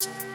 See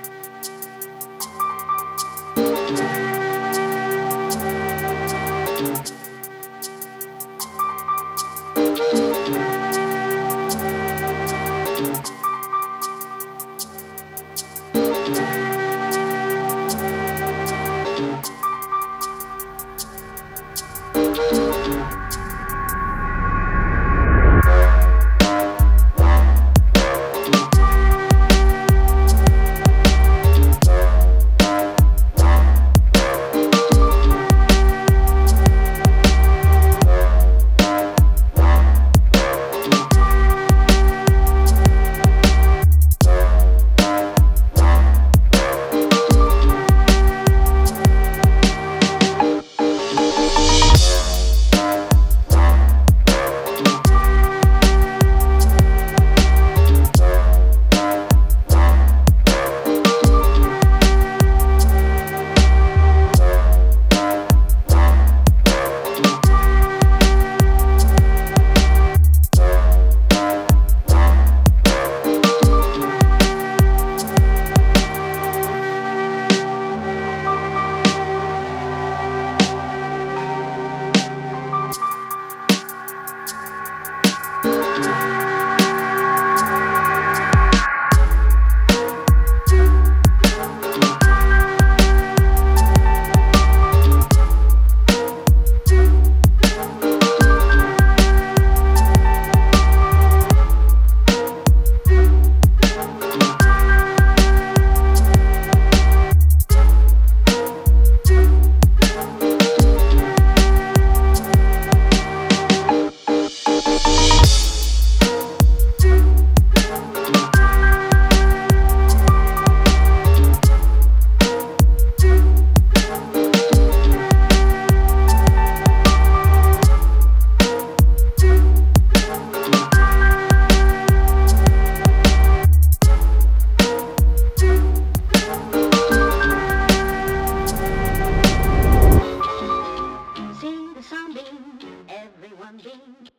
everyone beam.